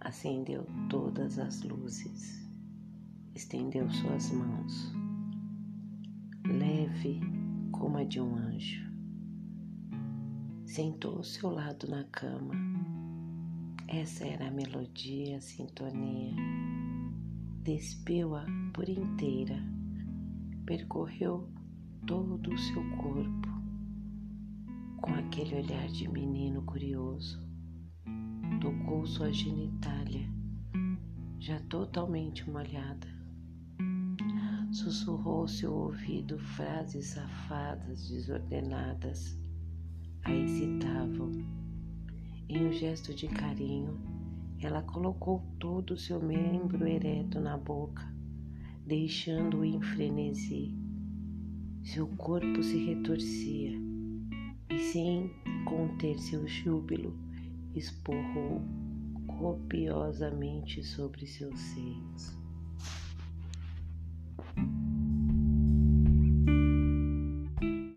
acendeu todas as luzes, estendeu suas mãos, leve como a de um anjo. Sentou ao lado na cama. Essa era a melodia, a sintonia. Despiu-a por inteira, percorreu todo o seu corpo com aquele olhar de menino curioso tocou sua genitália, já totalmente molhada. Sussurrou seu ouvido frases safadas, desordenadas, a excitavam. Em um gesto de carinho, ela colocou todo o seu membro ereto na boca, deixando-o em frenesi. Seu corpo se retorcia e, sem conter seu júbilo, esporrou copiosamente sobre seus seios.